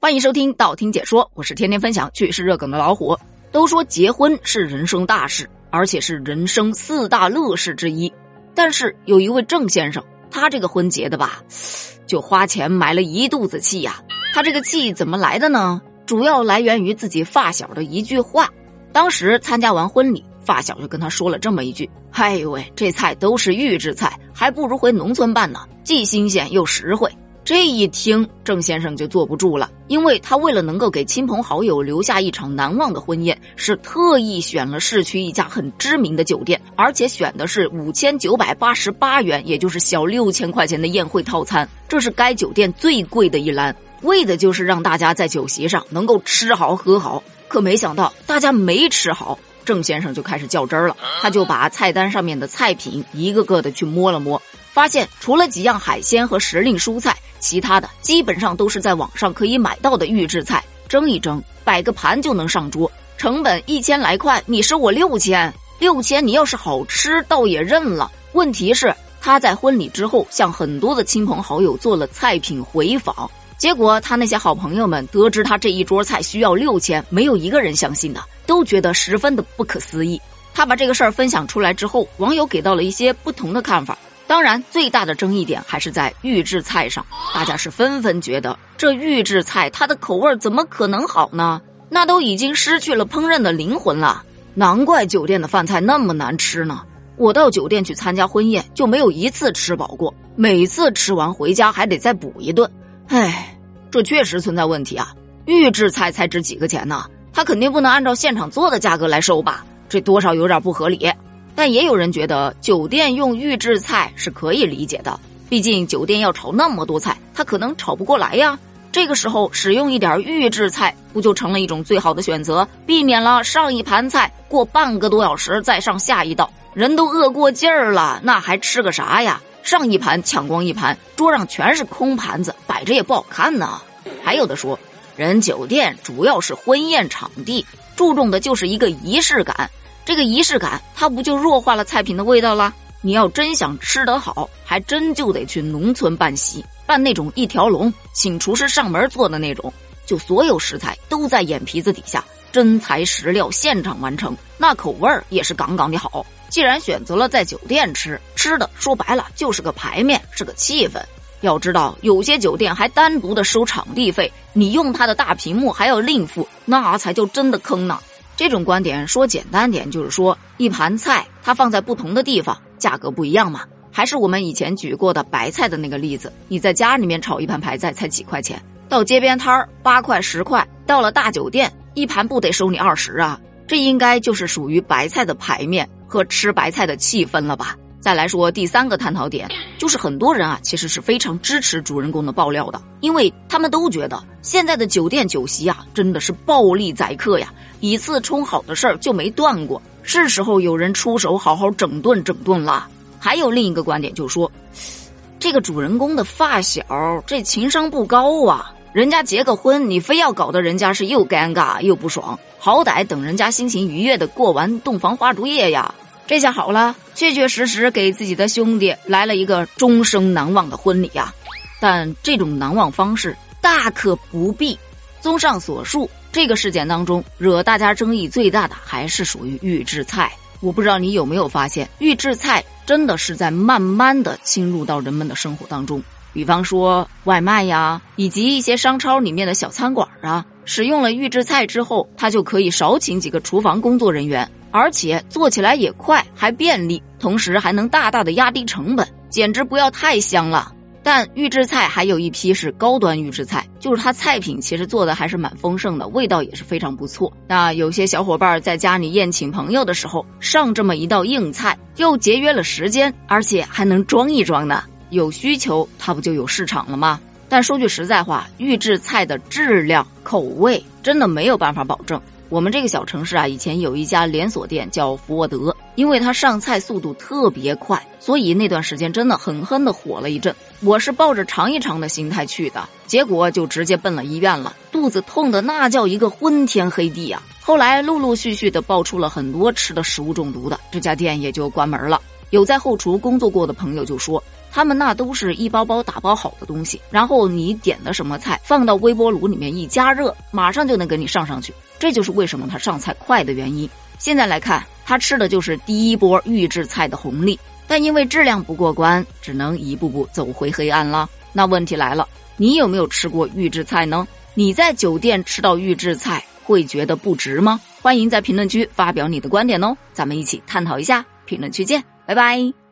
欢迎收听道听解说，我是天天分享趣事热梗的老虎。都说结婚是人生大事，而且是人生四大乐事之一。但是有一位郑先生，他这个婚结的吧，就花钱买了一肚子气呀。他这个气怎么来的呢？主要来源于自己发小的一句话。当时参加完婚礼，发小就跟他说了这么一句：“哎呦喂，这菜都是预制菜，还不如回农村办呢，既新鲜又实惠。”这一听，郑先生就坐不住了，因为他为了能够给亲朋好友留下一场难忘的婚宴，是特意选了市区一家很知名的酒店，而且选的是五千九百八十八元，也就是小六千块钱的宴会套餐，这是该酒店最贵的一栏，为的就是让大家在酒席上能够吃好喝好。可没想到，大家没吃好，郑先生就开始较真儿了，他就把菜单上面的菜品一个个的去摸了摸。发现除了几样海鲜和时令蔬菜，其他的基本上都是在网上可以买到的预制菜，蒸一蒸，摆个盘就能上桌，成本一千来块，你收我六千，六千你要是好吃倒也认了。问题是他在婚礼之后向很多的亲朋好友做了菜品回访，结果他那些好朋友们得知他这一桌菜需要六千，没有一个人相信的，都觉得十分的不可思议。他把这个事儿分享出来之后，网友给到了一些不同的看法。当然，最大的争议点还是在预制菜上，大家是纷纷觉得这预制菜它的口味怎么可能好呢？那都已经失去了烹饪的灵魂了。难怪酒店的饭菜那么难吃呢。我到酒店去参加婚宴就没有一次吃饱过，每次吃完回家还得再补一顿。唉，这确实存在问题啊！预制菜才值几个钱呢？他肯定不能按照现场做的价格来收吧？这多少有点不合理。但也有人觉得酒店用预制菜是可以理解的，毕竟酒店要炒那么多菜，他可能炒不过来呀。这个时候使用一点预制菜，不就成了一种最好的选择，避免了上一盘菜过半个多小时再上下一道，人都饿过劲儿了，那还吃个啥呀？上一盘抢光一盘，桌上全是空盘子，摆着也不好看呢。还有的说，人酒店主要是婚宴场地，注重的就是一个仪式感。这个仪式感，它不就弱化了菜品的味道了？你要真想吃得好，还真就得去农村办席，办那种一条龙，请厨师上门做的那种，就所有食材都在眼皮子底下，真材实料，现场完成，那口味儿也是杠杠的好。既然选择了在酒店吃，吃的说白了就是个排面，是个气氛。要知道，有些酒店还单独的收场地费，你用它的大屏幕还要另付，那才叫真的坑呢。这种观点说简单点，就是说一盘菜它放在不同的地方，价格不一样嘛。还是我们以前举过的白菜的那个例子，你在家里面炒一盘白菜才几块钱，到街边摊儿八块十块，到了大酒店一盘不得收你二十啊？这应该就是属于白菜的排面和吃白菜的气氛了吧？再来说第三个探讨点，就是很多人啊其实是非常支持主人公的爆料的，因为他们都觉得现在的酒店酒席啊真的是暴力宰客呀。以次充好的事儿就没断过，是时候有人出手好好整顿整顿了。还有另一个观点，就说这个主人公的发小这情商不高啊，人家结个婚，你非要搞得人家是又尴尬又不爽，好歹等人家心情愉悦的过完洞房花烛夜呀。这下好了，确确实实给自己的兄弟来了一个终生难忘的婚礼呀。但这种难忘方式大可不必。综上所述。这个事件当中，惹大家争议最大的还是属于预制菜。我不知道你有没有发现，预制菜真的是在慢慢的侵入到人们的生活当中。比方说外卖呀，以及一些商超里面的小餐馆啊，使用了预制菜之后，他就可以少请几个厨房工作人员，而且做起来也快，还便利，同时还能大大的压低成本，简直不要太香了。但预制菜还有一批是高端预制菜，就是它菜品其实做的还是蛮丰盛的，味道也是非常不错。那有些小伙伴在家里宴请朋友的时候，上这么一道硬菜，又节约了时间，而且还能装一装呢。有需求，它不就有市场了吗？但说句实在话，预制菜的质量、口味真的没有办法保证。我们这个小城市啊，以前有一家连锁店叫福沃德，因为它上菜速度特别快，所以那段时间真的狠狠的火了一阵。我是抱着尝一尝的心态去的，结果就直接奔了医院了，肚子痛的那叫一个昏天黑地啊！后来陆陆续续的爆出了很多吃的食物中毒的，这家店也就关门了。有在后厨工作过的朋友就说，他们那都是一包包打包好的东西，然后你点的什么菜放到微波炉里面一加热，马上就能给你上上去。这就是为什么他上菜快的原因。现在来看，他吃的就是第一波预制菜的红利，但因为质量不过关，只能一步步走回黑暗了。那问题来了，你有没有吃过预制菜呢？你在酒店吃到预制菜会觉得不值吗？欢迎在评论区发表你的观点哦，咱们一起探讨一下。评论区见，拜拜。